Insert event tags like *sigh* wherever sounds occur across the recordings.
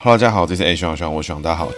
Hello，大家好，这是 A 徐徐，我徐大家好。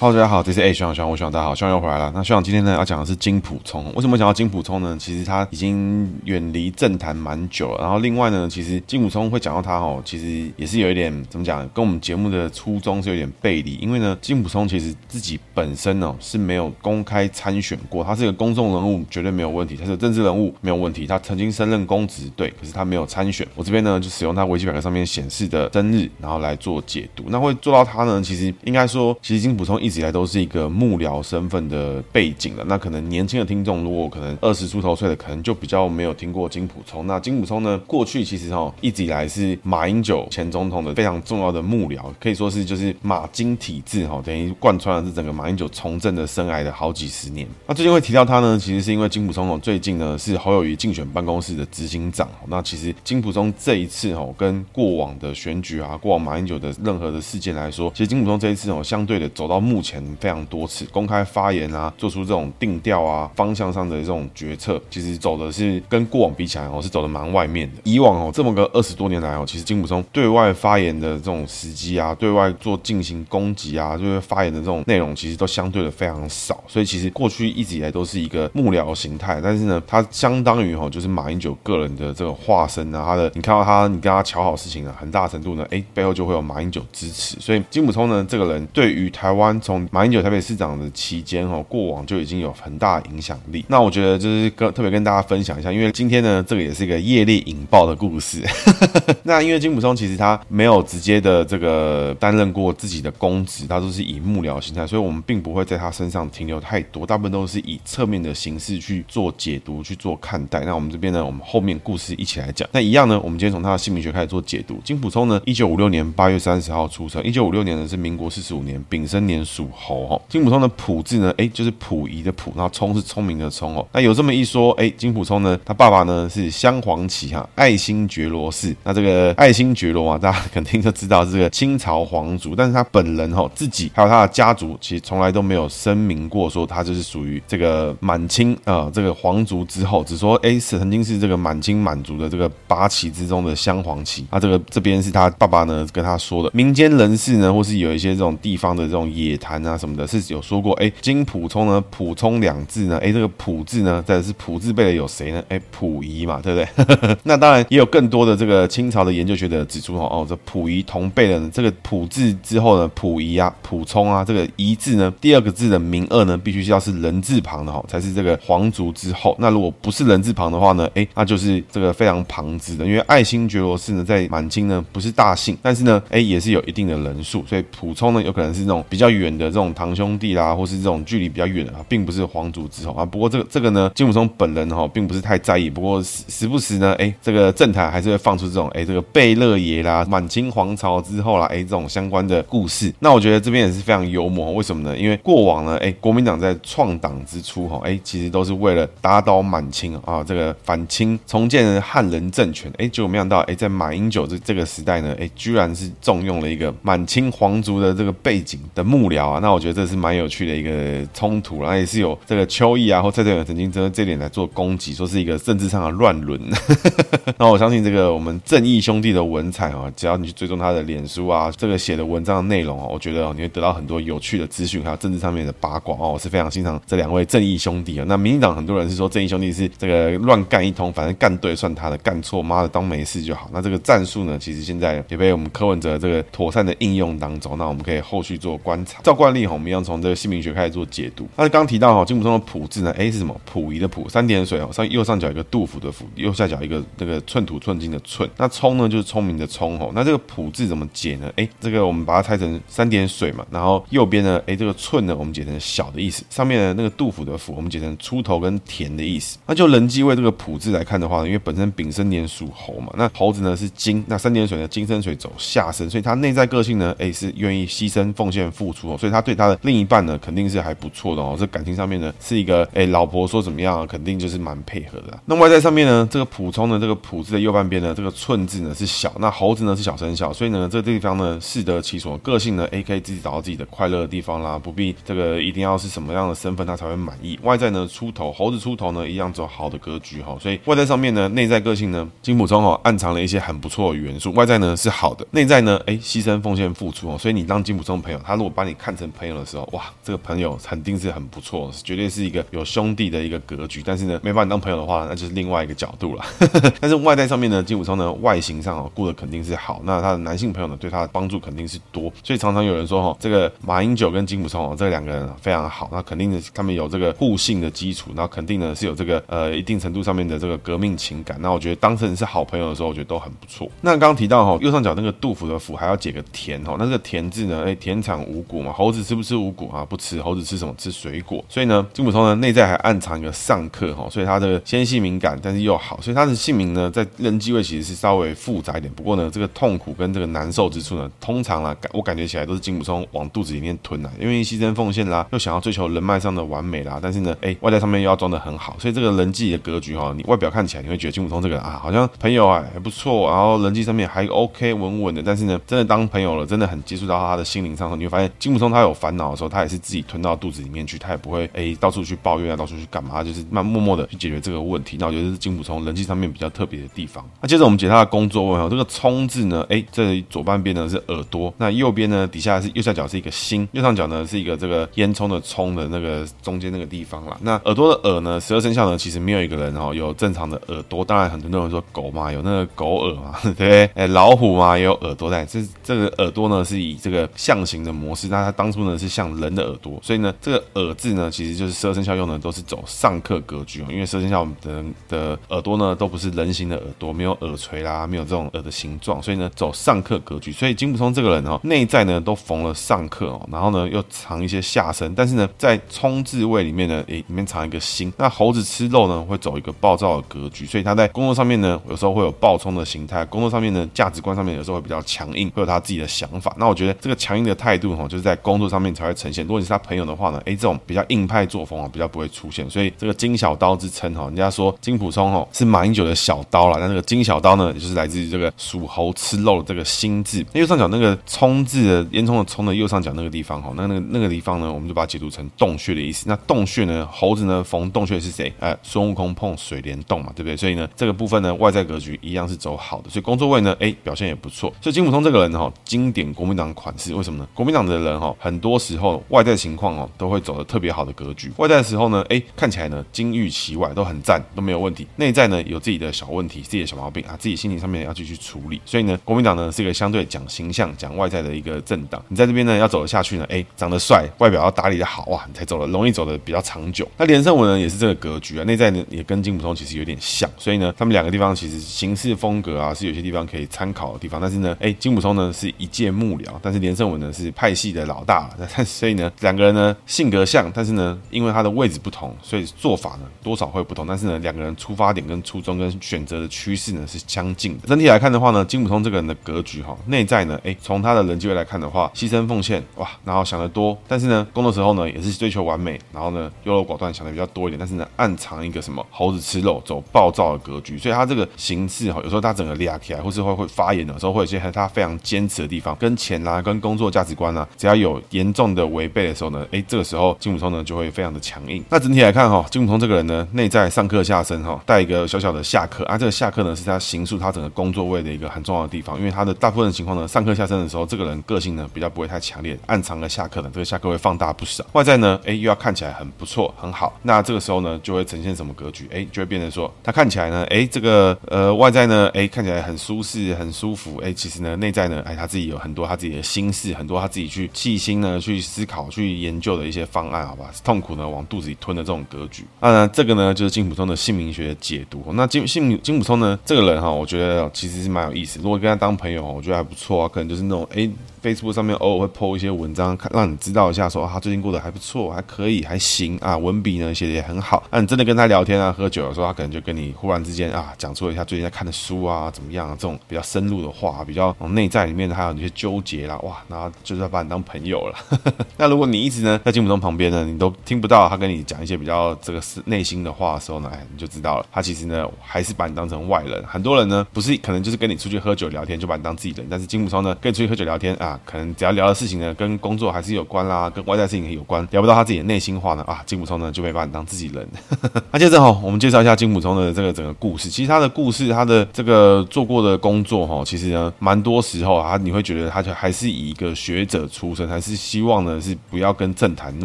Hello，大家好，这是 A 徐徐，我徐大家好，徐又回来了。那徐今天呢要讲的是金普聪。为什么讲到金普聪呢？其实他已经远离政坛蛮久了。然后另外呢，其实金普聪会讲到他哦，其实也是有一点怎么讲，跟我们节目的初衷是有点背离。因为呢，金普聪其实自己本身呢是没有公开参选过，他是一个公众人物，绝对没有问题。他是政治人物，没有问题。他曾经升任公职，对，可是他没有参选。我这边呢就使用他维基百科上面显示的生日，然后来做解读。那会做到他呢，其实应该说，其实金普聪一。一直以来都是一个幕僚身份的背景了。那可能年轻的听众，如果可能二十出头岁的，可能就比较没有听过金普聪。那金普聪呢，过去其实哈一直以来是马英九前总统的非常重要的幕僚，可以说是就是马金体制哈，等于贯穿了是整个马英九从政的生涯的好几十年。那最近会提到他呢，其实是因为金普聪最近呢是侯友谊竞选办公室的执行长。那其实金普聪这一次哈，跟过往的选举啊，过往马英九的任何的事件来说，其实金普聪这一次哦，相对的走到幕。目前非常多次公开发言啊，做出这种定调啊方向上的这种决策，其实走的是跟过往比起来哦，是走的蛮外面的。以往哦，这么个二十多年来哦，其实金溥聪对外发言的这种时机啊，对外做进行攻击啊，就是发言的这种内容，其实都相对的非常少。所以其实过去一直以来都是一个幕僚形态，但是呢，他相当于哦，就是马英九个人的这个化身啊，他的你看到他，你跟他瞧好事情啊，很大程度呢，哎，背后就会有马英九支持。所以金溥聪呢，这个人对于台湾。从马英九台北市长的期间哦，过往就已经有很大影响力。那我觉得就是跟特别跟大家分享一下，因为今天呢，这个也是一个业力引爆的故事。*laughs* 那因为金溥聪其实他没有直接的这个担任过自己的公职，他都是以幕僚形态，所以我们并不会在他身上停留太多，大部分都是以侧面的形式去做解读、去做看待。那我们这边呢，我们后面故事一起来讲。那一样呢，我们今天从他的姓名学开始做解读。金溥聪呢，一九五六年八月三十号出生，一九五六年呢是民国四十五年丙申年。属猴哦，金普聪的溥字呢，哎，就是溥仪的溥，然后聪是聪明的聪哦。那有这么一说，哎，金普聪呢，他爸爸呢是镶黄旗哈，爱新觉罗氏。那这个爱新觉罗啊，大家肯定都知道这个清朝皇族，但是他本人哈自己还有他的家族，其实从来都没有声明过说他就是属于这个满清啊这个皇族之后，只说哎是曾经是这个满清满族的这个八旗之中的镶黄旗。那这个这边是他爸爸呢跟他说的，民间人士呢，或是有一些这种地方的这种野。谈啊什么的，是有说过哎，金溥聪呢，溥聪两字呢，哎，这个普字呢，再是普字辈的有谁呢？哎，溥仪嘛，对不对？*laughs* 那当然也有更多的这个清朝的研究学者指出哦，哦，这溥仪同辈的这个溥字之后呢，溥仪啊，溥聪啊，这个仪字呢，第二个字的名二呢，必须要是人字旁的哈，才是这个皇族之后。那如果不是人字旁的话呢，哎，那就是这个非常旁支的，因为爱新觉罗氏呢，在满清呢不是大姓，但是呢，哎，也是有一定的人数，所以溥聪呢，有可能是那种比较远。的这种堂兄弟啦，或是这种距离比较远的啊，并不是皇族之后啊。不过这个这个呢，金武聪本人哈，并不是太在意。不过时时不时呢，哎，这个政坛还是会放出这种哎，这个贝勒爷啦，满清皇朝之后啦，哎，这种相关的故事。那我觉得这边也是非常幽默。为什么呢？因为过往呢，哎，国民党在创党之初哈，哎，其实都是为了打倒满清啊，这个反清重建汉人政权。哎，结果没想到，哎，在马英九这这个时代呢，哎，居然是重用了一个满清皇族的这个背景的幕僚。啊，那我觉得这是蛮有趣的一个冲突，然后也是有这个邱毅啊或蔡正元曾经针对这点来做攻击，说是一个政治上的乱伦。*laughs* 那我相信这个我们正义兄弟的文采啊，只要你去追踪他的脸书啊，这个写的文章的内容啊，我觉得你会得到很多有趣的资讯，还有政治上面的八卦哦，我是非常欣赏这两位正义兄弟啊。那民进党很多人是说正义兄弟是这个乱干一通，反正干对算他的，干错妈的当没事就好。那这个战术呢，其实现在也被我们柯文哲这个妥善的应用当中，那我们可以后续做观察。照惯例哈，我们一样从这个姓名学开始做解读。那刚提到哈，金普通的普字呢，哎是什么？溥仪的溥，三点水哦，上右上角一个杜甫的甫，右下角一个那个寸土寸金的寸。那聪呢就是聪明的聪哦。那这个普字怎么解呢？哎，这个我们把它拆成三点水嘛，然后右边呢，哎这个寸呢我们解成小的意思，上面的那个杜甫的甫我们解成出头跟田的意思。那就人际位这个普字来看的话呢，因为本身丙申年属猴嘛，那猴子呢是金，那三点水呢金生水走下身，所以他内在个性呢，哎是愿意牺牲奉献付出哦，所以他对他的另一半呢肯定是还不错的哦，这感情上面呢是一个哎老婆说怎么样，肯定就是蛮配合的。那外在上面呢，这个普冲的这个普字的右半边呢，这个寸字呢是小，那猴子呢是小生肖，所以呢这个地方呢适得其所，个性呢哎可以自己找到自己的快乐的地方啦，不必这个一定要是什么样的身份他才会满意。外在呢出头，猴子出头呢一样走好的格局哈，所以外在上面呢，内在个性呢金普冲哦暗藏了一些很不错的元素，外在呢是好的，内在呢哎牺牲奉献付出哦，所以你当金普冲朋友，他如果把你看看成朋友的时候，哇这个朋友肯定是很不错，绝对是一个有兄弟的一个格局。但是呢没把你当朋友的话，那就是另外一个角度了。*laughs* 但是外在上面呢，金普冲呢外形上哦顾的肯定是好，那他的男性朋友呢对他的帮助肯定是多，所以常常有人说哈，这个马英九跟金普冲哦这两个人非常好，那肯定是他们有这个互信的基础，那肯定呢是有这个呃一定程度上面的这个革命情感。那我觉得当成是好朋友的时候，我觉得都很不错。那刚刚提到哈右上角那个杜甫的甫还要解个田哈，那这个田字呢，哎田产五谷嘛，猴子吃不吃五谷啊？不吃，猴子吃什么？吃水果。所以呢金普冲呢内在还暗藏一个上克哈，所以他的纤细敏感，但是又好，所以他的姓名呢在人际位其实是稍微复杂一点。不过呢这个痛苦跟这个难受之处呢，通常啊感我感觉起来都是金普冲往肚子里面吞啊，因为牺牲奉献啦，又想要追求人脉上的完美啦，但是呢哎外在上面又要装得很好，所以这个人际的格局哈，你外表看起来你会觉得金普冲这个人啊好像朋友啊还不错，然后人际上面还 OK 稳稳的，但是呢真的当朋友了，真的很接触到他的心灵上，你会发现金普他有烦恼的时候，他也是自己吞到肚子里面去，他也不会哎到处去抱怨啊，到处去干嘛，就是慢默默的去解决这个问题。那我觉得是金普冲人际上面比较特别的地方。那接着我们解他的工作问哈，这个冲字呢，哎这左半边呢是耳朵，那右边呢底下是右下角是一个心，右上角呢是一个这个烟囱的囱的那个中间那个地方啦。那耳朵的耳呢，十二生肖呢其实没有一个人哦有正常的耳朵，当然很多人说狗嘛有那个狗耳嘛，*laughs* 对不对？哎老虎嘛也有耳朵在，这这个耳朵呢是以这个象形的模式，那它当初呢是像人的耳朵，所以呢这个耳字呢其实就是十二生肖用的都是走上克格局哦，因为十二生肖的的耳朵呢都不是人形的耳朵，没有耳垂啦，没有这种耳的形状，所以呢走上克格局，所以金普冲这个人哦内在呢都逢了上克哦，然后呢又藏一些下身，但是呢在冲字位里面呢，诶里面藏一个心，那猴子吃肉呢会走一个暴躁的格局，所以他在工作上面呢有时候会有暴冲的形态，工作上面呢价值观上面有时候会比较强硬，会有他自己的想法。那我觉得这个强硬的态度哈，就是在工作上面才会呈现。如果你是他朋友的话呢，诶，这种比较硬派作风啊，比较不会出现。所以这个金小刀之称哈，人家说金普冲哦是马英九的小刀啦，那这个金小刀呢，也就是来自于这个属猴吃肉的这个心字。那右上角那个冲字的烟囱的冲的右上角那个地方哈，那那个那个地方呢，我们就把它解读成洞穴的意思。那洞穴呢，猴子呢逢洞穴是谁？哎，孙悟空碰水帘洞嘛，对不对？所以呢，这个部分呢，外在格局一样是走好的，所以工作位呢，哎，表现也不错。所以金普冲这个人哈，经典国民党款式，为什么呢？国民党的人哈，很多时候外在情况哦，都会走得特别好的格局。外在的时候呢，哎，看起来呢，金玉其外，都很赞，都没有问题。内在呢，有自己的小问题，自己的小毛病啊，自己心情上面要继续处理。所以呢，国民党呢是一个相对讲形象、讲外在的一个政党。你在这边呢，要走得下去呢，哎，长得帅，外表要打理得好哇，你才走得容易走得比较长久。那连胜文呢，也是这个格局啊，内在呢也跟金普通其实有点像。所以呢，他们两个地方其实行事风格啊，是有些地方可以参考的地方。但是呢，哎，金普通呢是一介幕僚，但是连胜文呢是派系的老老大。*laughs* 但所以呢，两个人呢性格像，但是呢，因为他的位置不同，所以做法呢多少会不同。但是呢，两个人出发点跟初衷跟选择的趋势呢是相近的。整体来看的话呢，金普通这个人的格局哈，内在呢，哎，从他的人际位来看的话，牺牲奉献哇，然后想得多，但是呢，工作时候呢也是追求完美，然后呢优柔寡断，想的比较多一点。但是呢，暗藏一个什么猴子吃肉，走暴躁的格局。所以他这个形式哈，有时候他整个裂起来，或是会会发言的时候，会有些他非常坚持的地方，跟钱啊，跟工作价值观啊，只要有有严重的违背的时候呢，哎，这个时候金普冲呢就会非常的强硬。那整体来看哈，金普冲这个人呢，内在上课下身哈，带一个小小的下课啊，这个下课呢是他形塑他整个工作位的一个很重要的地方，因为他的大部分情况呢，上课下身的时候，这个人个性呢比较不会太强烈，暗藏的下课呢，这个下课会放大不少。外在呢，哎，又要看起来很不错，很好，那这个时候呢，就会呈现什么格局？哎，就会变成说，他看起来呢，哎，这个呃外在呢，哎，看起来很舒适，很舒服，哎，其实呢，内在呢，哎，他自己有很多他自己的心事，很多他自己去细心呢去思考、去研究的一些方案，好吧？痛苦呢往肚子里吞的这种格局。当然，这个呢就是金普通的姓名学解读。那金姓金普通呢这个人哈，我觉得其实是蛮有意思。如果跟他当朋友，我觉得还不错啊。可能就是那种哎。Facebook 上面偶尔会 po 一些文章，看让你知道一下说，说他最近过得还不错，还可以，还行啊，文笔呢写的也很好。那、你真的跟他聊天啊，喝酒的时候，他可能就跟你忽然之间啊，讲出了一下最近在看的书啊，怎么样啊，这种比较深入的话，比较内在里面还有那些纠结啦，哇，然后就是要把你当朋友了。*laughs* 那如果你一直呢在金普聪旁边呢，你都听不到他跟你讲一些比较这个是内心的话的时候呢，哎，你就知道了，他其实呢还是把你当成外人。很多人呢不是可能就是跟你出去喝酒聊天就把你当自己人，但是金普聪呢跟你出去喝酒聊天啊，可能只要聊。的事情呢，跟工作还是有关啦，跟外在事情也有关，聊不到他自己的内心话呢啊，金溥聪呢就没把你当自己人。*laughs* 那接着哈，我们介绍一下金溥聪的这个整个故事。其实他的故事，他的这个做过的工作哈，其实呢，蛮多时候啊，你会觉得他就还是以一个学者出身，还是希望呢是不要跟政坛那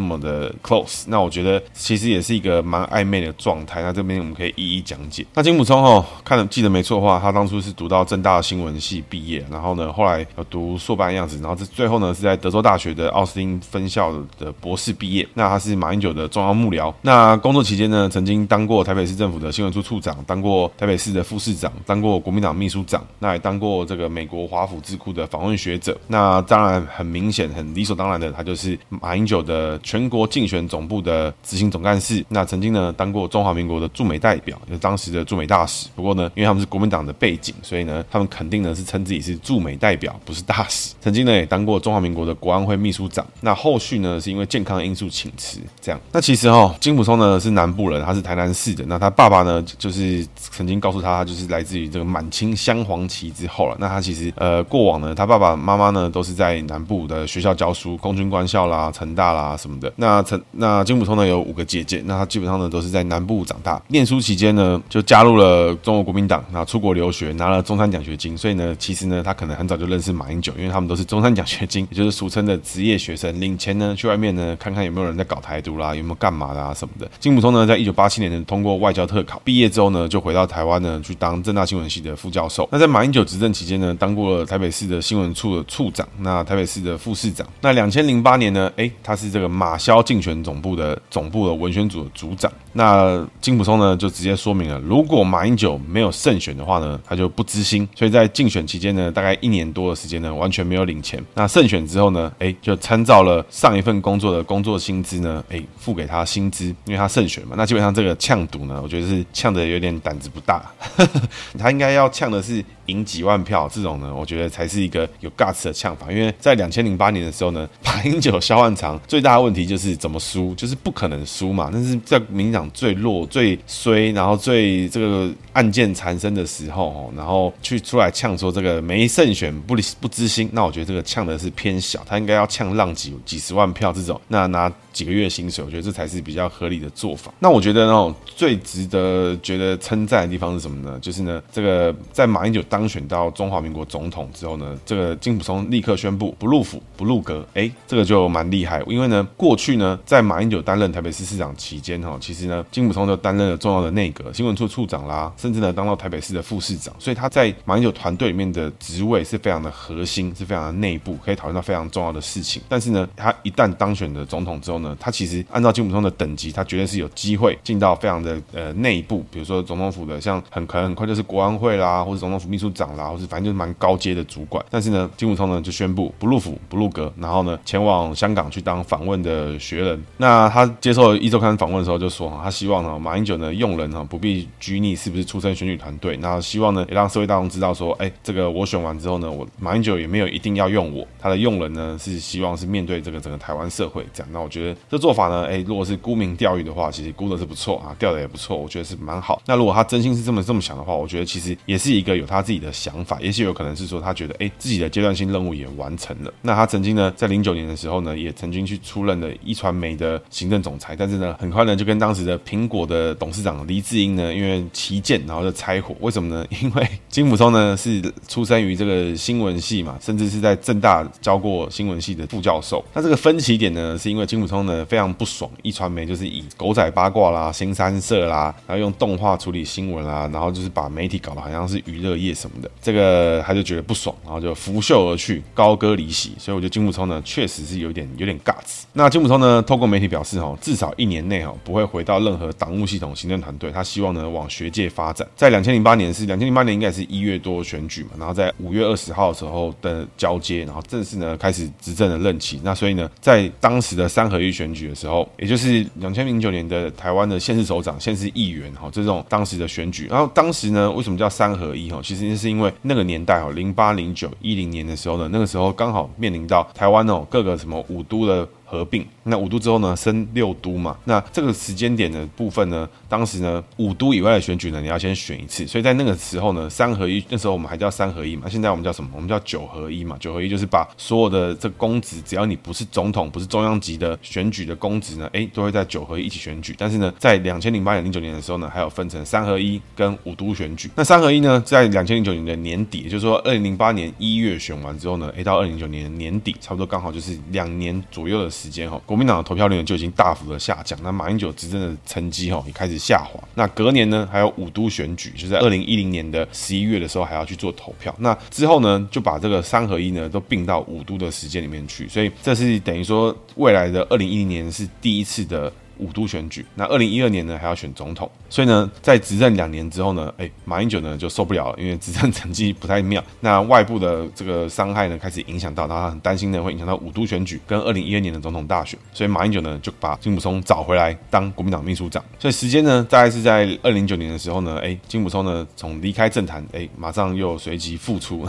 么的 close。那我觉得其实也是一个蛮暧昧的状态。那这边我们可以一一讲解。那金溥聪哈，看了记得没错的话，他当初是读到政大新闻系毕业，然后呢，后来有读硕班样子，然后这最后呢。是在德州大学的奥斯汀分校的博士毕业。那他是马英九的重要幕僚。那工作期间呢，曾经当过台北市政府的新闻处处长，当过台北市的副市长，当过国民党秘书长，那也当过这个美国华府智库的访问学者。那当然很明显、很理所当然的，他就是马英九的全国竞选总部的执行总干事。那曾经呢，当过中华民国的驻美代表，就是当时的驻美大使。不过呢，因为他们是国民党的背景，所以呢，他们肯定呢是称自己是驻美代表，不是大使。曾经呢，也当过中华。民国的国安会秘书长，那后续呢是因为健康因素请辞，这样。那其实哈、哦，金溥聪呢是南部人，他是台南市的。那他爸爸呢，就是曾经告诉他，他就是来自于这个满清镶黄旗之后了。那他其实呃过往呢，他爸爸妈妈呢都是在南部的学校教书，空军官校啦、成大啦什么的。那成那金溥聪呢有五个姐姐，那他基本上呢都是在南部长大。念书期间呢，就加入了中国国民党，然后出国留学，拿了中山奖学金。所以呢，其实呢，他可能很早就认识马英九，因为他们都是中山奖学金。*laughs* 也就是俗称的职业学生，领钱呢去外面呢看看有没有人在搞台独啦，有没有干嘛的啊什么的。金普聪呢，在一九八七年呢通过外交特考，毕业之后呢就回到台湾呢去当政大新闻系的副教授。那在马英九执政期间呢，当过了台北市的新闻处的处长，那台北市的副市长。那两千零八年呢，哎，他是这个马萧竞选总部的总部的文宣组的组长。那金普聪呢就直接说明了，如果马英九没有胜选的话呢，他就不知心。所以在竞选期间呢，大概一年多的时间呢，完全没有领钱。那胜选之后呢，哎，就参照了上一份工作的工作薪资呢，哎，付给他薪资，因为他胜选嘛。那基本上这个呛赌呢，我觉得是呛的有点胆子不大，*laughs* 他应该要呛的是。赢几万票这种呢，我觉得才是一个有 guts 的呛法。因为在两千零八年的时候呢，马英九、萧万长最大的问题就是怎么输，就是不可能输嘛。但是在民进党最弱、最衰，然后最这个案件缠身的时候，然后去出来呛说这个没胜选不不知心，那我觉得这个呛的是偏小，他应该要呛浪几几十万票这种，那拿几个月薪水，我觉得这才是比较合理的做法。那我觉得那种最值得觉得称赞的地方是什么呢？就是呢，这个在马英九。当选到中华民国总统之后呢，这个金溥聪立刻宣布不入府不入阁，哎，这个就蛮厉害。因为呢，过去呢，在马英九担任台北市市长期间哈，其实呢，金溥聪就担任了重要的内阁新闻处处长啦，甚至呢，当到台北市的副市长。所以他在马英九团队里面的职位是非常的核心，是非常的内部，可以讨论到非常重要的事情。但是呢，他一旦当选的总统之后呢，他其实按照金溥聪的等级，他绝对是有机会进到非常的呃内部，比如说总统府的，像很可能很快就是国安会啦，或者总统府秘书。组长啦，或是反正就是蛮高阶的主管，但是呢，金武聪呢就宣布不入府不入阁，然后呢前往香港去当访问的学人。那他接受一周刊访问的时候就说，他希望呢马英九呢用人呢不必拘泥是不是出身选举团队，那希望呢也让社会大众知道说，哎，这个我选完之后呢，我马英九也没有一定要用我，他的用人呢是希望是面对这个整个台湾社会这样。那我觉得这做法呢，哎，如果是沽名钓誉的话，其实沽的是不错啊，钓的也不错，我觉得是蛮好。那如果他真心是这么这么想的话，我觉得其实也是一个有他自己。的想法，也许有可能是说，他觉得，哎，自己的阶段性任务也完成了。那他曾经呢，在零九年的时候呢，也曾经去出任了一传媒的行政总裁，但是呢，很快呢，就跟当时的苹果的董事长黎智英呢，因为旗舰，然后就拆伙。为什么呢？因为金溥聪呢是出生于这个新闻系嘛，甚至是在政大教过新闻系的副教授。那这个分歧点呢，是因为金溥聪呢非常不爽一传媒就是以狗仔八卦啦、新三色啦，然后用动画处理新闻啦，然后就是把媒体搞得好像是娱乐业。什么的，这个他就觉得不爽，然后就拂袖而去，高歌离席。所以我觉得金木聪呢，确实是有点有点 guts。那金木聪呢，透过媒体表示哈，至少一年内哈不会回到任何党务系统行政团队，他希望呢往学界发展。在两千零八年是两千零八年应该是一月多选举嘛，然后在五月二十号的时候的交接，然后正式呢开始执政的任期。那所以呢，在当时的三合一选举的时候，也就是两千零九年的台湾的县市首长、县市议员哈这种当时的选举，然后当时呢为什么叫三合一哈？其实是因为那个年代哦，零八、零九、一零年的时候呢，那个时候刚好面临到台湾哦各个什么五都的。合并，那五都之后呢，升六都嘛。那这个时间点的部分呢，当时呢，五都以外的选举呢，你要先选一次。所以在那个时候呢，三合一那时候我们还叫三合一嘛。现在我们叫什么？我们叫九合一嘛。九合一就是把所有的这公职，只要你不是总统，不是中央级的选举的公职呢，哎，都会在九合一一起选举。但是呢，在两千零八年、零九年的时候呢，还有分成三合一跟五都选举。那三合一呢，在两千零九年的年底，也就是说二零零八年一月选完之后呢，哎，到二零零九年年底，差不多刚好就是两年左右的时时间哈。国民党的投票率就已经大幅的下降，那马英九执政的成绩哈也开始下滑。那隔年呢，还有五都选举，就在二零一零年的十一月的时候还要去做投票。那之后呢，就把这个三合一呢都并到五都的时间里面去，所以这是等于说未来的二零一零年是第一次的。五都选举，那二零一二年呢还要选总统，所以呢，在执政两年之后呢，哎，马英九呢就受不了了，因为执政成绩不太妙，那外部的这个伤害呢开始影响到，他很担心呢会影响到五都选举跟二零一二年的总统大选，所以马英九呢就把金溥聪找回来当国民党秘书长，所以时间呢大概是在二零零九年的时候呢，哎，金溥聪呢从离开政坛，哎，马上又随即复出。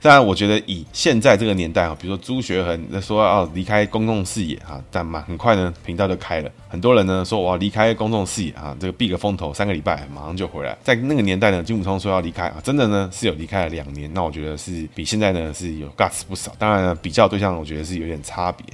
当然，我觉得以现在这个年代啊，比如说朱学恒说要离开公众视野啊，但蛮很快呢，频道就开了。很多人呢说我要离开公众视野啊，这个避个风头，三个礼拜马上就回来。在那个年代呢，金溥聪说要离开啊，真的呢是有离开了两年。那我觉得是比现在呢是有 guts 不少。当然呢，比较对象我觉得是有点差别。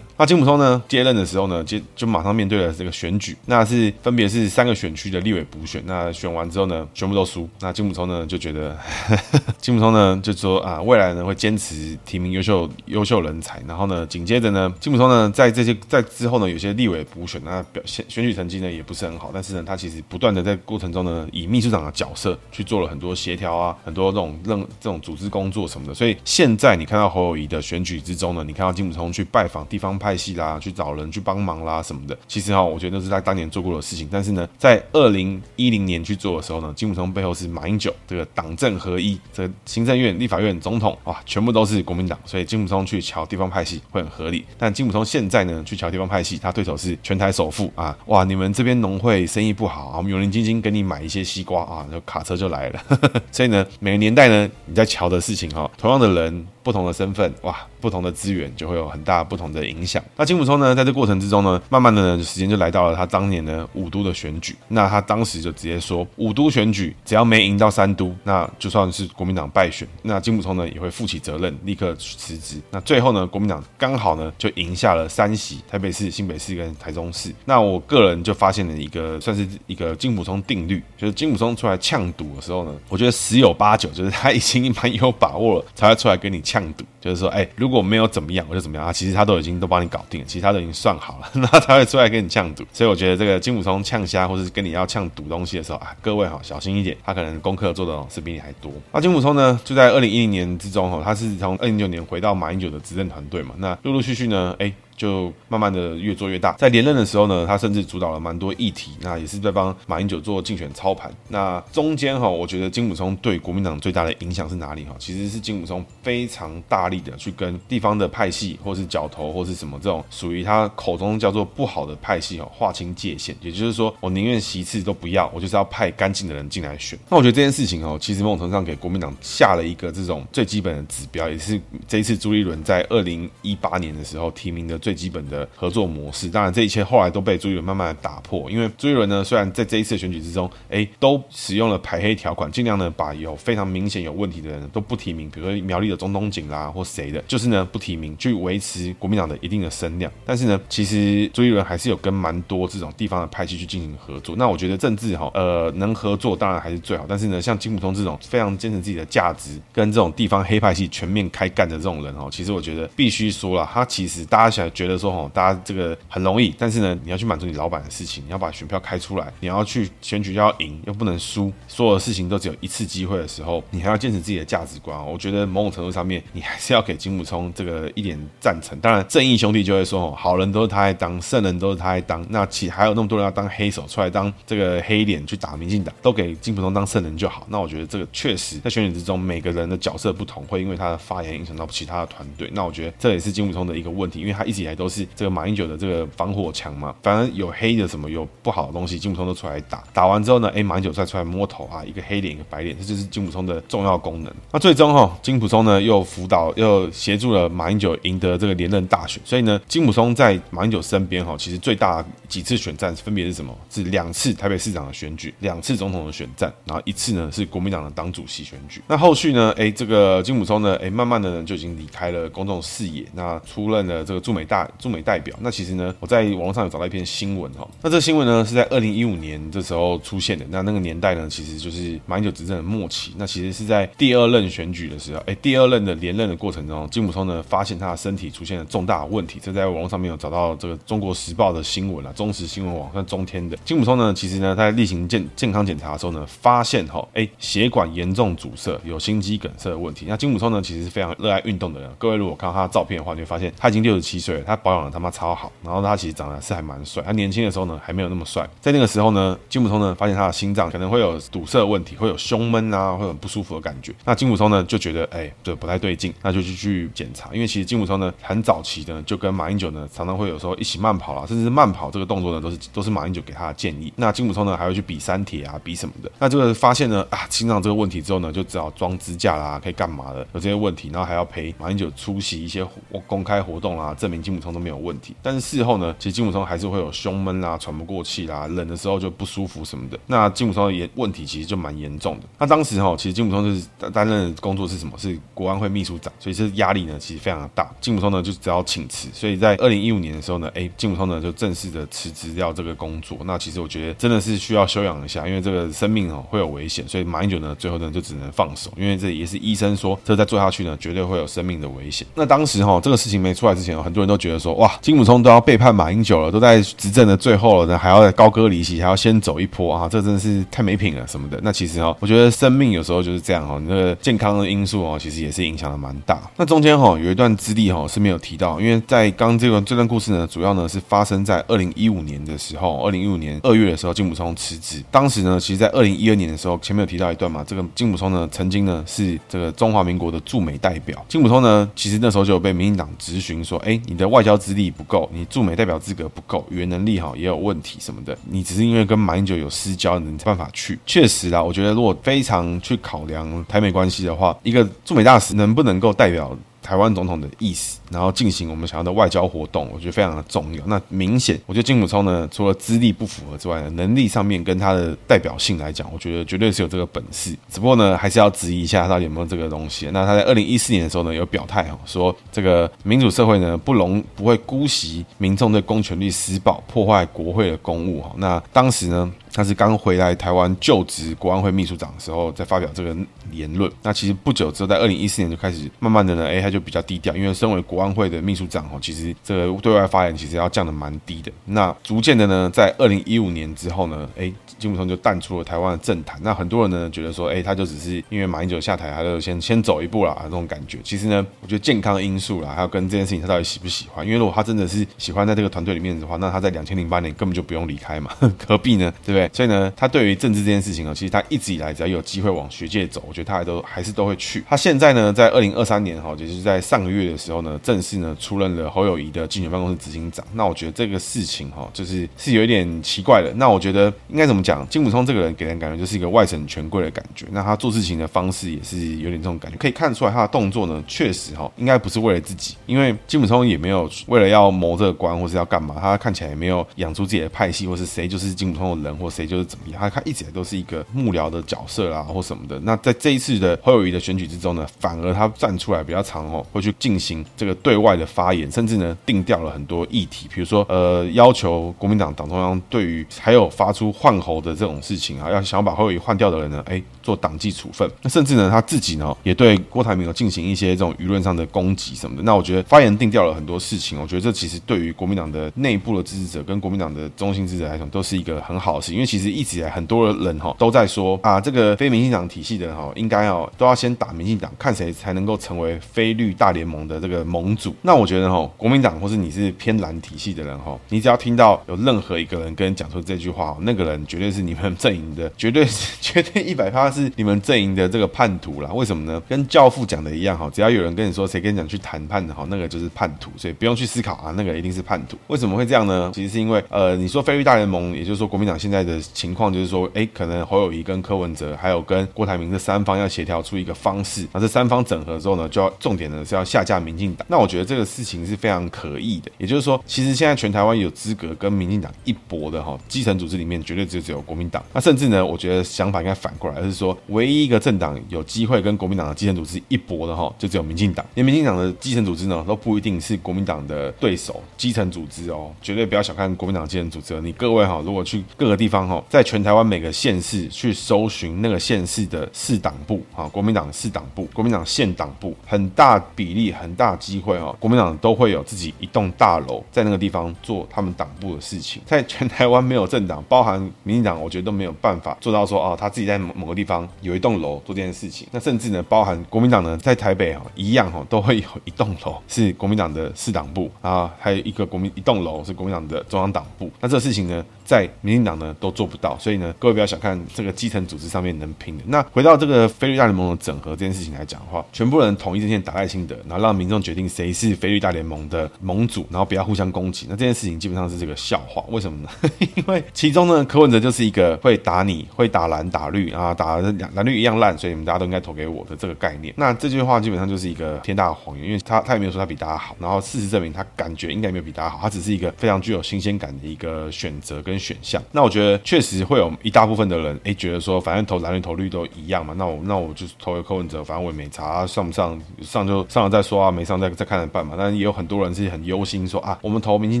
那金溥聪呢接任的时候呢，接就马上面对了这个选举，那是分别是三个选区的立委补选。那选完之后呢，全部都输。那金溥聪呢就觉得，*laughs* 金溥聪呢就说。啊，未来呢会坚持提名优秀优秀人才，然后呢，紧接着呢，金普聪呢在这些在之后呢，有些立委补选，那表现选举成绩呢也不是很好，但是呢，他其实不断的在过程中呢，以秘书长的角色去做了很多协调啊，很多这种任这种组织工作什么的，所以现在你看到侯友宜的选举之中呢，你看到金普聪去拜访地方派系啦，去找人去帮忙啦什么的，其实哈，我觉得都是他当年做过的事情，但是呢，在二零一零年去做的时候呢，金普聪背后是马英九这个党政合一，这个行政院立法院。总统哇，全部都是国民党，所以金溥聪去瞧地方派系会很合理。但金溥聪现在呢，去瞧地方派系，他对手是全台首富啊！哇，你们这边农会生意不好，我们永龄基金给你买一些西瓜啊，就卡车就来了。*laughs* 所以呢，每个年代呢，你在瞧的事情哈，同样的人。不同的身份，哇，不同的资源就会有很大不同的影响。那金普聪呢，在这过程之中呢，慢慢的呢，时间就来到了他当年的五都的选举。那他当时就直接说，五都选举只要没赢到三都，那就算是国民党败选，那金普聪呢也会负起责任，立刻辞职。那最后呢，国民党刚好呢就赢下了三席，台北市、新北市跟台中市。那我个人就发现了一个算是一个金普聪定律，就是金普聪出来呛赌的时候呢，我觉得十有八九就是他已经蛮有把握了，才会出来跟你呛。呛赌就是说，哎、如果没有怎么样，或者怎么样啊。其实他都已经都帮你搞定了，其实他都已经算好了，*laughs* 那他会出来跟你呛赌。所以我觉得这个金武松呛虾，或者是跟你要呛赌东西的时候啊，各位哈小心一点，他可能功课做的是比你还多。那金武松呢，就在二零一零年之中哈，他是从二零一九年回到马英九的执政团队嘛，那陆陆续续呢，哎、就慢慢的越做越大，在连任的时候呢，他甚至主导了蛮多议题，那也是在帮马英九做竞选操盘。那中间哈，我觉得金溥聪对国民党最大的影响是哪里哈？其实是金溥聪非常大力的去跟地方的派系，或是角头，或是什么这种属于他口中叫做不好的派系哈，划清界限。也就是说，我宁愿席次都不要，我就是要派干净的人进来选。那我觉得这件事情哦，其实某种程度上给国民党下了一个这种最基本的指标，也是这一次朱立伦在二零一八年的时候提名的。最基本的合作模式，当然这一切后来都被朱一伦慢慢的打破。因为朱一伦呢，虽然在这一次选举之中，哎，都使用了排黑条款，尽量呢把有非常明显有问题的人都不提名，比如说苗栗的钟东锦啦或谁的，就是呢不提名，去维持国民党的一定的声量。但是呢，其实朱一伦还是有跟蛮多这种地方的派系去进行合作。那我觉得政治哈，呃，能合作当然还是最好。但是呢，像金普通这种非常坚持自己的价值，跟这种地方黑派系全面开干的这种人哦，其实我觉得必须说了，他其实大家想。觉得说哦，大家这个很容易，但是呢，你要去满足你老板的事情，你要把选票开出来，你要去选举要赢，又不能输，所有的事情都只有一次机会的时候，你还要坚持自己的价值观。我觉得某种程度上面，你还是要给金溥聪这个一点赞成。当然，正义兄弟就会说哦，好人都是他在当，圣人都是他在当，那其还有那么多人要当黑手出来当这个黑脸去打民进党，都给金溥聪当圣人就好。那我觉得这个确实在选举之中，每个人的角色不同，会因为他的发言影响到其他的团队。那我觉得这也是金溥聪的一个问题，因为他一直以来都是这个马英九的这个防火墙嘛。反正有黑的什么有不好的东西，金普聪都出来打。打完之后呢，哎，马英九再出来摸头啊，一个黑脸一个白脸，这就是金普聪的重要功能。那最终哈，金普聪呢又辅导又协助了马英九赢得这个连任大选。所以呢，金普聪在马英九身边哈，其实最大几次选战分别是什么？是两次台北市长的选举，两次总统的选战，然后一次呢是国民党的党主席选举。那后续呢，哎，这个金普聪呢，哎，慢慢的呢就已经离开了公众视野，那出任了这个驻美大驻美代表。那其实呢，我在网络上有找到一篇新闻哈，那这新闻呢是在二零一五年这时候出现的。那那个年代呢，其实就是马英九执政的末期。那其实是在第二任选举的时候，哎，第二任的连任的过程中，金溥聪呢发现他的身体出现了重大的问题。这在网络上面有找到这个《中国时报》的新闻啊，中时新闻网算中天的。金溥聪呢，其实呢他在例行健健康检查的时候呢，发现哈，哎，血管严重阻塞，有心肌梗塞的问题。那金溥聪呢，其实是非常热爱运动的人。各位如果看到他的照片的话，你会发现他已经六十七岁了，他保养的他妈超好。然后他其实长得是还蛮帅，他年轻的时候呢还没有那么帅。在那个时候呢，金溥聪呢发现他的心脏可能会有堵塞问题，会有胸闷啊，会有很不舒服的感觉。那金溥聪呢就觉得哎，这不太对劲，那就去去检查。因为其实金溥聪呢很早期的就跟马英九呢常常会有时候一起慢跑啦，甚至是慢跑这个动作呢都是都是马英九给他的建议。那金溥聪呢还会去比三铁啊，比什么的。那这个发现呢啊心脏这个问题之后呢，就只好装支架啦，可以干嘛的？有这些问题，然后还要陪马英九出席一些公开活动啦，证明金溥聪都没有问题。但是事后呢，其实金溥聪还是会有胸闷啦、喘不过气啦、冷的时候就不舒服什么的。那金溥聪的严问题其实就蛮严重的。那当时哈，其实金溥聪就是担任的工作是什么？是国安会秘书长，所以这压力呢其实非常的大。金溥聪呢就只好请辞。所以在二零一五年的时候呢，哎，金溥聪呢就正式的辞职掉这个工作。那其实我觉得真的是需要休养一下，因为这个生命哦会有危险。所以马英九呢最后呢就只能放手，因为这也是医生说，这再做下去呢绝对会有生命的危险。那当时哈这个事情没出来之前，很多人都都觉得说，哇，金溥聪都要背叛马英九了，都在执政的最后了呢，还要高歌离席，还要先走一波啊，这真的是太没品了什么的。那其实哈，我觉得生命有时候就是这样哈，你那个健康的因素哦，其实也是影响的蛮大。那中间哈有一段资历哈是没有提到，因为在刚这个这段故事呢，主要呢是发生在二零一五年的时候，二零一五年二月的时候，金溥聪辞职。当时呢，其实在二零一二年的时候，前面有提到一段嘛，这个金溥聪呢曾经呢是这个中华民国的驻美代表。金溥聪呢，其实那时候就有被民进党质询说，哎，你的外交资历不够，你驻美代表资格不够，语言能力哈也有问题什么的，你只是因为跟马英九有私交，你才办法去。确实啦，我觉得如果非常去考量台美关系的话，一个驻美大使能不能够代表台湾总统的意思，然后进行我们想要的外交活动，我觉得非常的重要。那明显，我觉得金溥聪呢，除了资历不符合之外呢，能力上面跟他的代表性来讲，我觉得绝对是有这个本事。只不过呢，还是要质疑一下他到底有没有这个东西。那他在二零一四年的时候呢，有表态哦，说这个民主社会呢，不容不会姑息民众对公权力施暴，破坏国会的公务哈。那当时呢，他是刚回来台湾就职国安会秘书长的时候，在发表这个言论。那其实不久之后，在二零一四年就开始慢慢的呢，哎，他就比较低调，因为身为国安会的秘书长哦，其实这个对外发言其实要降的蛮低的。那逐渐的呢，在二零一五年之后呢，哎，金溥聪就淡出了台湾的政坛。那很多人呢觉得说，哎，他就只是因为马英九下台，他就先先走一步啦，这种感觉。其实呢，我觉得健康因素啦，还有跟这件事情他到底喜不喜欢。因为如果他真的是喜欢在这个团队里面的话，那他在两千零八年根本就不用离开嘛，*laughs* 何必呢？对不对？所以呢，他对于政治这件事情呢，其实他一直以来只要有机会往学界走，我觉得他还都还是都会去。他现在呢，在二零二三年哈，就是在上个月的时候呢，正式呢出任了侯友谊的竞选办公室执行长。那我觉得这个事情哈，就是是有一点奇怪的。那我觉得应该怎么讲？金普聪这个人给人感觉就是一个外省权贵的感觉。那他做事情的方式也是有点这种感觉，可以看出来他的动作呢，确实哈，应该不是为了自己，因为金普聪也没有为了要谋这个官或是要干嘛，他看起来也没有养出自己的派系，或是谁就是金普聪的人或谁就是怎么样，他他一直都是一个幕僚的角色啦，或什么的。那在这一次的侯友宜的选举之中呢，反而他站出来比较长哦，会去进行这个对外的发言，甚至呢定掉了很多议题，比如说呃要求国民党党中央对于还有发出换候的这种事情啊，要想把侯友宜换掉的人呢，哎做党纪处分。那甚至呢他自己呢也对郭台铭有进行一些这种舆论上的攻击什么的。那我觉得发言定调了很多事情，我觉得这其实对于国民党的内部的支持者跟国民党的中心支持者来讲，都是一个很好的事情，因为其实一直以来很多人哈都在说啊，这个非民进党体系的哈应该哦都要先打民进党，看谁才能够成为非绿大联盟的这个盟主。那我觉得哈，国民党或是你是偏蓝体系的人哈，你只要听到有任何一个人跟你讲出这句话，那个人绝对是你们阵营的，绝对是 *laughs* 绝对一百趴是你们阵营的这个叛徒啦。为什么呢？跟教父讲的一样哈，只要有人跟你说谁跟你讲去谈判的哈，那个就是叛徒，所以不用去思考啊，那个一定是叛徒。为什么会这样呢？其实是因为呃，你说非绿大联盟，也就是说国民党现在的情况就是说，哎，可能侯友谊跟柯文哲还有跟郭台铭这三方要协调出一个方式，那这三方整合之后呢，就要重点呢是要下架民进党。那我觉得这个事情是非常可疑的。也就是说，其实现在全台湾有资格跟民进党一搏的哈，基层组织里面绝对就只有国民党。那甚至呢，我觉得想法应该反过来，而是说，唯一一个政党有机会跟国民党的基层组织一搏的哈，就只有民进党。连民进党的基层组织呢，都不一定是国民党的对手。基层组织哦，绝对不要小看国民党基层组织。你各位哈，如果去各个地方哈，在全台湾每个县市去搜寻那个县市的市党部啊，国民党市党部、国民党县党部，很大比例、很大机会哦，国民党都会有自己一栋大楼在那个地方做他们党部的事情。在全台湾没有政党，包含民进党，我觉得都没有办法做到说哦，他自己在某个地方有一栋楼做这件事情。那甚至呢，包含国民党呢，在台北哦一样哈，都会有一栋楼 *laughs* 是国民党的市党部啊，还有一个国民一栋楼是国民党的中央党部。那这个事情呢，在民进党呢都做不到，所以呢，各位不要小看这个基层组织上面能拼的。那回到这个菲律大联盟的整合这件事情来讲的话，全部人统一阵线打赖清德，然后让民众决定谁是菲律大联盟的盟主，然后不要互相攻击。那这件事情基本上是这个笑话，为什么呢？*laughs* 因为其中呢，柯文哲就是一个会打你会打蓝打绿啊，打蓝绿一样烂，所以你们大家都应该投给我的这个概念。那这句话基本上就是一个天大的谎言，因为他他也没有说他比大家好，然后事实证明他感觉应该没有比大家好，他只是一个非常具有新鲜感的一个选择跟选项。那我觉得确实会有一大部分的人，哎，觉得说反正投蓝绿投绿都一样嘛，那我那我就投个柯文哲，反正我也没查，上不上上就上了再说啊，没上再再看着办嘛。但也有很多人是很忧心说啊，我们投民进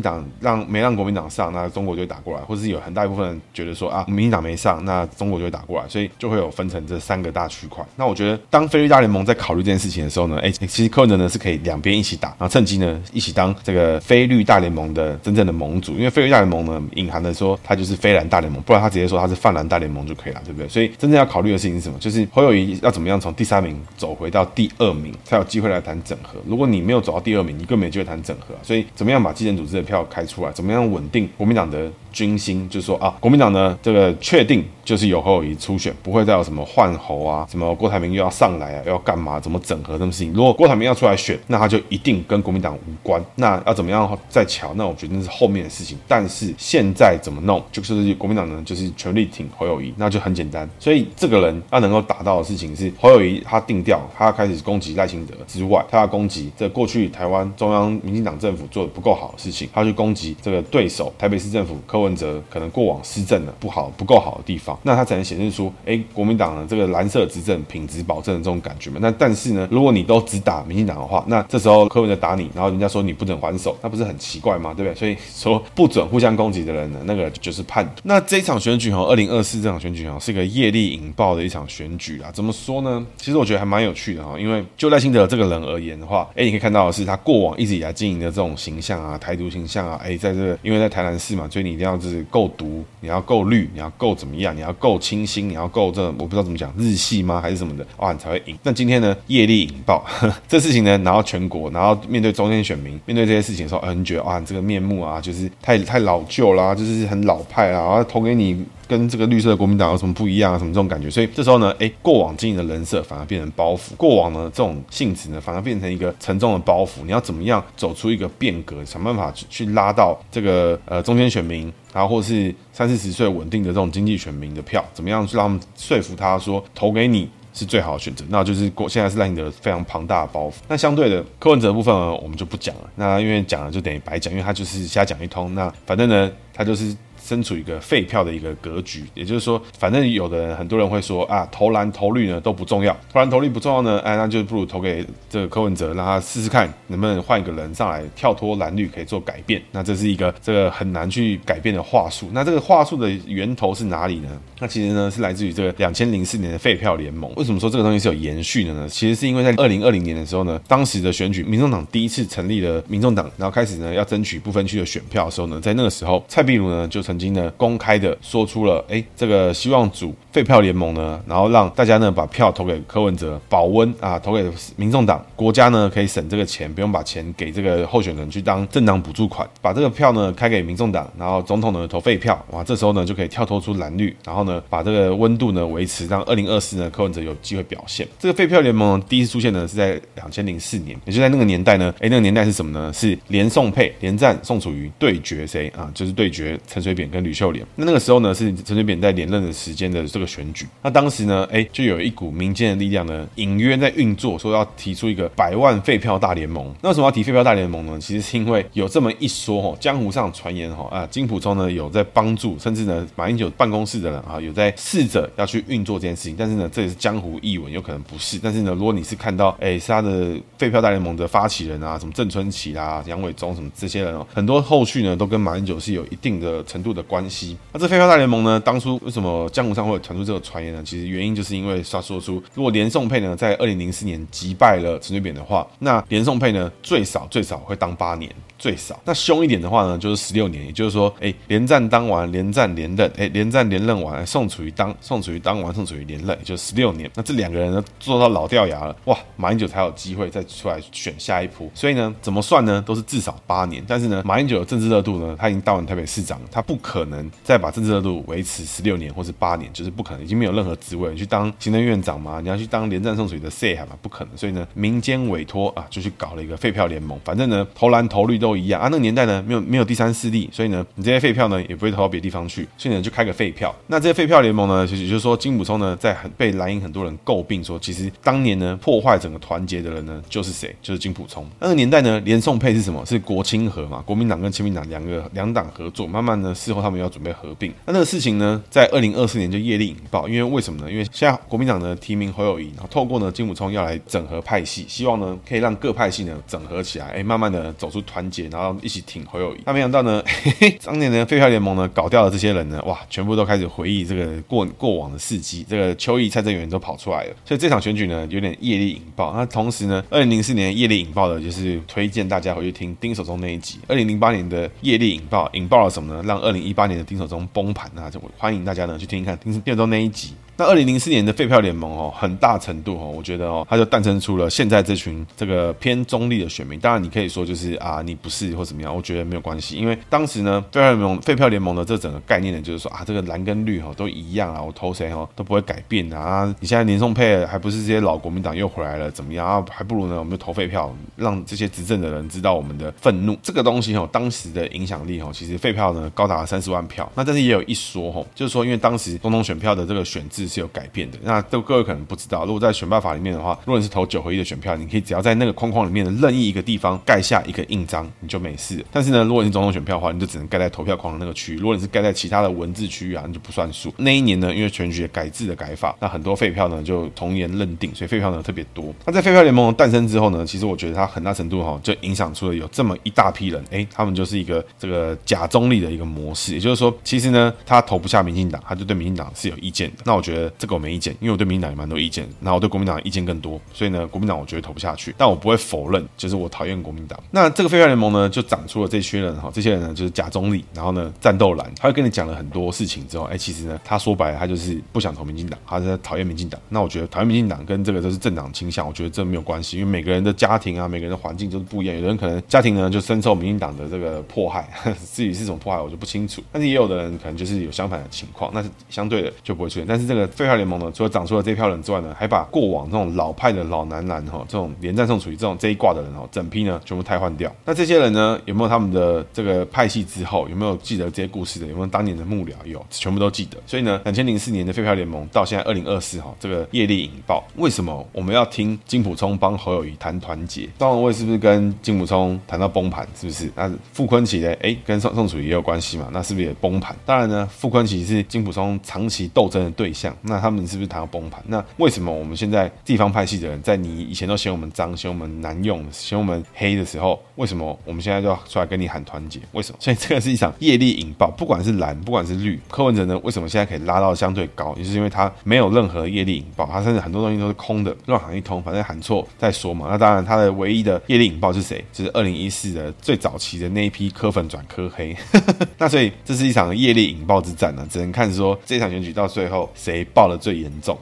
党让没让国民党上，那中国就会打过来，或是有很大一部分人觉得说啊，民进党没上，那中国就会打过来，所以就会有分成这三个大区块。那我觉得当非绿大联盟在考虑这件事情的时候呢，哎，其实柯文哲呢是可以两边一起打，然后趁机呢一起当这个非绿大联盟的真正的盟主，因为非绿大联盟呢隐含的说他就是非蓝大联盟，不然他直接说他是泛蓝大联盟就可以了，对不对？所以真正要考虑的事情是什么？就是侯友宜要怎么样从第三名走回到第二名，才有机会来谈整合。如果你没有走到第二名，你更没机会谈整合。所以怎么样把基层组织的票开出来？怎么样稳定国民党的军心？就是说啊，国民党呢这个确定就是由侯友谊初选，不会再有什么换侯啊，什么郭台铭又要上来啊，又要干嘛？怎么整合这种事情？如果郭台铭要出来选，那他就一定跟国民党无关。那要怎么样再瞧？那我觉得那是后面的事情。但是现在怎么弄？就是国民党呢，就是全力挺侯友谊，那就很简单。所以这个人要能够达到的事情是，侯友谊他定调，他要开始攻击赖清德之外，他要攻击这过去台湾中央民进党政府做的不够好的事情，他去攻击这个对手台北市政府柯文哲可能过往施政的不好、不够好的地方，那他才能显示出，哎，国民党的这个蓝色执政品质保证的这种感觉嘛。那但是呢，如果你都只打民进党的话，那这时候柯文哲打你，然后人家说你不准还手，那不是很奇怪吗？对不对？所以说不准互相攻击的人呢，那个就是叛徒。那这一场选举哈，二零二四这场选举哈，是一个业力引爆的一场选举啦。怎么说呢？其实我觉得还蛮有趣的哈，因为就赖清德这个人而言的话，哎，你可以看到的是他过往一直以来经营的这种形象啊，台独形象啊，哎，在这个因为在台南市嘛，所以你一定要就是够独，你要够绿，你要够怎么样，你要够清新，你要够这我不知道怎么讲日系吗，还是什么的哇，你才会赢。那今天呢，业力引爆 *laughs* 这事情呢，拿到全国，然后面对中间选民，面对这些事情的时候，嗯，你觉得哇，这个面目啊，就是太太老旧啦，就是很老派啦，然后投给你。跟这个绿色的国民党有什么不一样啊？什么这种感觉？所以这时候呢，哎，过往经营的人设反而变成包袱，过往呢这种性质呢反而变成一个沉重的包袱。你要怎么样走出一个变革，想办法去去拉到这个呃中间选民，然后或是三四十岁稳定的这种经济选民的票，怎么样去让他们说服他说投给你是最好的选择？那就是过现在是让你的非常庞大的包袱。那相对的柯文哲的部分呢，我们就不讲了。那因为讲了就等于白讲，因为他就是瞎讲一通。那反正呢，他就是。身处一个废票的一个格局。也就是说，反正有的人很多人会说啊，投蓝投绿呢都不重要，投蓝投绿不重要呢，哎，那就不如投给这个柯文哲，让他试试看能不能换一个人上来跳脱蓝绿，可以做改变。那这是一个这个很难去改变的话术。那这个话术的源头是哪里呢？那其实呢是来自于这个两千零四年的废票联盟。为什么说这个东西是有延续的呢？其实是因为在二零二零年的时候呢，当时的选举，民众党第一次成立了民众党，然后开始呢要争取不分区的选票的时候呢，在那个时候，蔡壁如呢就曾曾经呢公开的说出了，哎，这个希望组废票联盟呢，然后让大家呢把票投给柯文哲，保温啊，投给民众党，国家呢可以省这个钱，不用把钱给这个候选人去当政党补助款，把这个票呢开给民众党，然后总统呢投废票，哇，这时候呢就可以跳脱出蓝绿，然后呢把这个温度呢维持，让二零二四呢柯文哲有机会表现。这个废票联盟第一次出现呢是在两千零四年，也就在那个年代呢，哎，那个年代是什么呢？是连宋配连战宋楚瑜对决谁啊？就是对决 *laughs* 陈水扁跟吕秀莲。那那个时候呢是陈水扁在连任的时间的这个选举。那当时呢，哎，就有一股民间的力量呢隐约在运作，说要提出一个百万废票大联盟。那为什么要提废票大联盟呢？其实是因为有这么一说哦，江湖上传言哈啊，金溥聪呢有在帮助，甚至呢马英九办公室的人啊有在试着要去运作这件事情。但是呢，这也是江湖异闻，有可能不是。但是呢，如果你是看到哎是他的废票大联盟的发起人啊，什么郑春琪啊、杨伟忠什么这些人哦，很多后续呢都跟马英九是有一定的程度的关系。那这飞镖大联盟呢，当初为什么江湖上会传出这个传言呢？其实原因就是因为他说出，如果连宋配呢在二零零四年击败了陈水扁的话，那连宋配呢最少最少会当八年。最少，那凶一点的话呢，就是十六年，也就是说，哎，连战当完，连战连任，哎，连战连任完，宋楚瑜当，宋楚瑜当完，宋楚瑜连任，也就十六年。那这两个人呢，做到老掉牙了，哇，马英九才有机会再出来选下一波。所以呢，怎么算呢，都是至少八年。但是呢，马英九的政治热度呢，他已经当完台北市长了，他不可能再把政治热度维持十六年或是八年，就是不可能，已经没有任何职位，你去当行政院长嘛，你要去当连战宋水的 say 嘛，不可能。所以呢，民间委托啊，就去搞了一个废票联盟，反正呢，投蓝投绿都一样啊。那个年代呢，没有没有第三势力，所以呢，你这些废票呢，也不会投到别的地方去，所以呢，就开个废票。那这些废票联盟呢，其实就是说，金溥聪呢，在很被蓝营很多人诟病说，其实当年呢，破坏整个团结的人呢，就是谁？就是金溥聪。那个年代呢，连宋配是什么？是国亲合嘛？国民党跟亲民党两个两党合作，慢慢呢，是后他们要准备合并。那那个事情呢，在二零二四年就业力引爆，因为为什么呢？因为现在国民党呢提名侯友宜，然后透过呢金溥聪要来整合派系，希望呢可以让各派系呢整合起来，哎，慢慢的走出团结，然后一起挺。侯友宜，那没想到呢，嘿嘿，当年的废票联盟呢，搞掉了这些人呢，哇，全部都开始回忆这个过过往的事迹，这个邱毅、蔡正元都跑出来了，所以这场选举呢，有点业力引爆。那同时呢，二零零四年业力引爆的，就是推荐大家回去听丁守中那一集。二零零八年的业力引爆，引爆了什么呢？让二零一八年的丁守中崩盘啊！就欢迎大家呢去听一看丁丁守中那一集。那二零零四年的废票联盟哦，很大程度哦，我觉得哦，它就诞生出了现在这群这个偏中立的选民。当然，你可以说就是啊，你不是或怎么样，我觉得没有关系，因为当时呢，废票联盟废票联盟的这整个概念呢，就是说啊，这个蓝跟绿哈都一样啊，我投谁哈都不会改变啊。你现在连宋配还不是这些老国民党又回来了，怎么样啊？还不如呢，我们就投废票，让这些执政的人知道我们的愤怒。这个东西哈，当时的影响力哈，其实废票呢高达三十万票。那但是也有一说哈，就是说因为当时总统选票的这个选制。是有改变的，那都各位可能不知道。如果在选办法里面的话，如果你是投九合一的选票，你可以只要在那个框框里面的任意一个地方盖下一个印章，你就没事。但是呢，如果你是总统选票的话，你就只能盖在投票框的那个区域。如果你是盖在其他的文字区域啊，你就不算数。那一年呢，因为选举改制的改法，那很多废票呢就从严认定，所以废票呢特别多。那在废票联盟诞生之后呢，其实我觉得它很大程度哈就影响出了有这么一大批人，哎、他们就是一个这个假中立的一个模式。也就是说，其实呢，他投不下民进党，他就对民进党是有意见的。那我觉得觉得这个我没意见。因为我对民进党也蛮多意见，然后我对国民党意见更多，所以呢，国民党我觉得投不下去，但我不会否认，就是我讨厌国民党。那这个废票联盟呢，就长出了这群人哈，这些人呢就是假中立，然后呢战斗蓝，他会跟你讲了很多事情之后，哎，其实呢他说白了，他就是不想投民进党，他是讨厌民进党。那我觉得讨厌民进党跟这个都是政党倾向，我觉得这没有关系，因为每个人的家庭啊，每个人的环境都是不一样，有的人可能家庭呢就深受民进党的这个迫害，*laughs* 至于是什么迫害我就不清楚，但是也有的人可能就是有相反的情况，那是相对的就不会出现。但是这个废票联盟呢，除了长出了这票人之外呢，还把过往这种老派的老男篮哈，这种连战、宋楚瑜这种这一挂的人哈，整批呢全部汰换掉。那这些人呢，有没有他们的这个派系之后，有没有记得这些故事的？有没有当年的幕僚？有，全部都记得。所以呢，两千零四年的废票联盟到现在二零二四哈，这个业力引爆。为什么我们要听金溥聪帮侯友谊谈团结？张荣味是不是跟金溥聪谈到崩盘？是不是？那傅昆萁呢？哎，跟宋宋楚瑜也有关系嘛？那是不是也崩盘？当然呢，傅昆萁是金溥聪长期斗争的对象，那他们是不是谈到崩盘？那为什么我们现在地方派系的人，在你以前都嫌我们脏、嫌我们难用、嫌我们黑的时候，为什么我们现在就要出来跟你喊团结？为什么？所以这个是一场业力引爆，不管是蓝，不管是绿，柯文哲呢，为什么现在可以拉到相对高？也是因为他没有任何业力引爆，他甚至很多东西都是空的，乱喊一通，反正喊错再说嘛。那当然，他的唯一的业力引爆是谁？就是二零一四的最早期的那一批柯粉转柯黑。*laughs* 那所以这是一场业力引爆之战呢、只能看说这场选举到最后谁爆的最严重。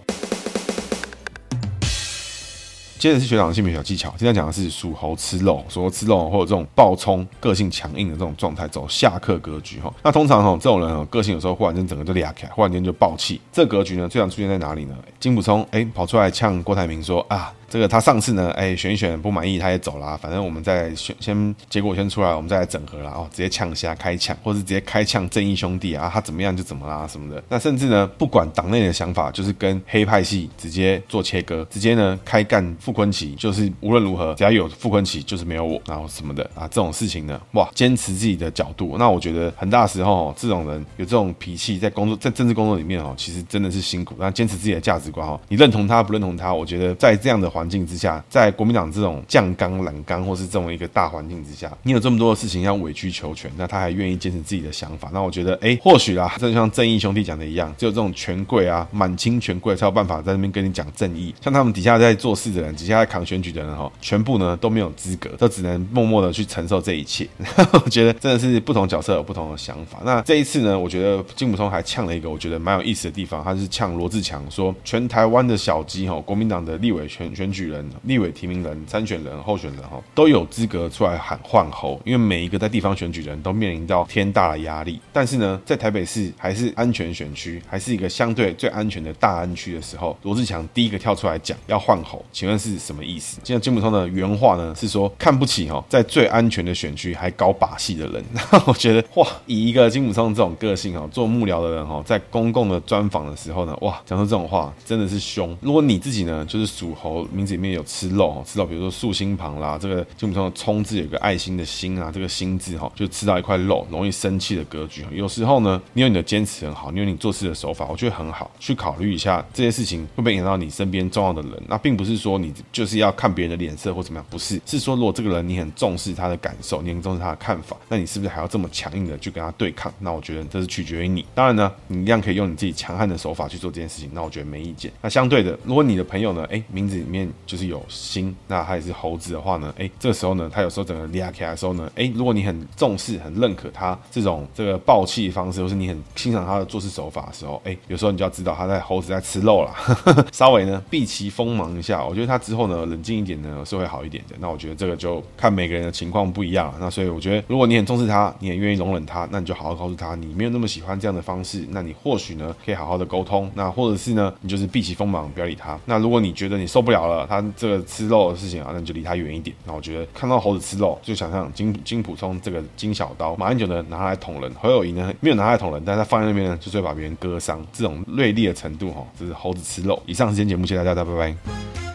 接着是学长的姓名小技巧，今天讲的是属猴吃肉，属猴吃肉或者这种暴冲、个性强硬的这种状态，走下克格局哈。那通常哈这种人哈个性有时候忽然间整个就裂开，忽然间就爆气。这格局呢最常出现在哪里呢？金普聪哎跑出来呛郭台铭说啊。这个他上次呢，哎，选一选不满意，他也走了。反正我们再选，先结果先出来，我们再来整合了哦，直接呛下开呛，或是直接开呛正义兄弟啊，他怎么样就怎么啦什么的。那甚至呢，不管党内的想法，就是跟黑派系直接做切割，直接呢开干傅崐萁，就是无论如何，只要有傅崐萁，就是没有我，然后什么的啊，这种事情呢，哇，坚持自己的角度。那我觉得很大时候，这种人有这种脾气，在工作在政治工作里面哦，其实真的是辛苦。那坚持自己的价值观哦，你认同他不认同他，我觉得在这样的环环境之下，在国民党这种酱缸、蓝缸，或是这种一个大环境之下，你有这么多的事情要委曲求全，那他还愿意坚持自己的想法，那我觉得，哎，或许啦，就像正义兄弟讲的一样，只有这种权贵啊，满清权贵才有办法在那边跟你讲正义。像他们底下在做事的人，底下在扛选举的人，哈，全部呢都没有资格，都只能默默的去承受这一切。*laughs* 我觉得真的是不同角色有不同的想法。那这一次呢，我觉得金溥聪还呛了一个我觉得蛮有意思的地方，他是呛罗志强说，全台湾的小鸡，哈，国民党的立委选选举人，立委。提名人、参选人、候选人哈，都有资格出来喊换侯，因为每一个在地方选举人都面临到天大的压力。但是呢，在台北市还是安全选区，还是一个相对最安全的大安区的时候，罗志强第一个跳出来讲要换侯，请问是什么意思？现在金溥聪的原话呢是说看不起哈，在最安全的选区还搞把戏的人。*laughs* 我觉得哇，以一个金溥聪这种个性哈，做幕僚的人哈，在公共的专访的时候呢，哇，讲出这种话真的是凶。如果你自己呢，就是属猴，名字里面有吃肉。哦，吃到比如说竖心旁啦，这个基本上的聪字有个爱心的心啊，这个心字哈，就吃到一块肉，容易生气的格局。有时候呢，你有你的坚持很好，你有你做事的手法，我觉得很好，去考虑一下这些事情会不会影响到你身边重要的人。那并不是说你就是要看别人的脸色或怎么样，不是，是说如果这个人你很重视他的感受，你很重视他的看法，那你是不是还要这么强硬的去跟他对抗？那我觉得这是取决于你。当然呢，你一样可以用你自己强悍的手法去做这件事情，那我觉得没意见。那相对的，如果你的朋友呢，哎，名字里面就是有心，那他也是。猴子的话呢，哎，这个时候呢，他有时候整个利亚起来的时候呢，哎，如果你很重视、很认可他这种这个暴气方式，或是你很欣赏他的做事手法的时候，哎，有时候你就要知道他在猴子在吃肉了，*laughs* 稍微呢避其锋芒一下，我觉得他之后呢冷静一点呢是会好一点的。那我觉得这个就看每个人的情况不一样了。那所以我觉得，如果你很重视他，你很愿意容忍他，那你就好好告诉他，你没有那么喜欢这样的方式，那你或许呢可以好好的沟通，那或者是呢你就是避其锋芒，不要理他。那如果你觉得你受不了了，他这个吃肉的事情啊，那就离他远一点。那我觉得看到猴子吃肉，就想象金金普聪这个金小刀，马英九呢拿来捅人，何友仪呢没有拿来捅人，但是他放在那边呢，就是会把别人割伤，这种锐利的程度哈，这是猴子吃肉。以上时间节目，谢谢大家，拜拜。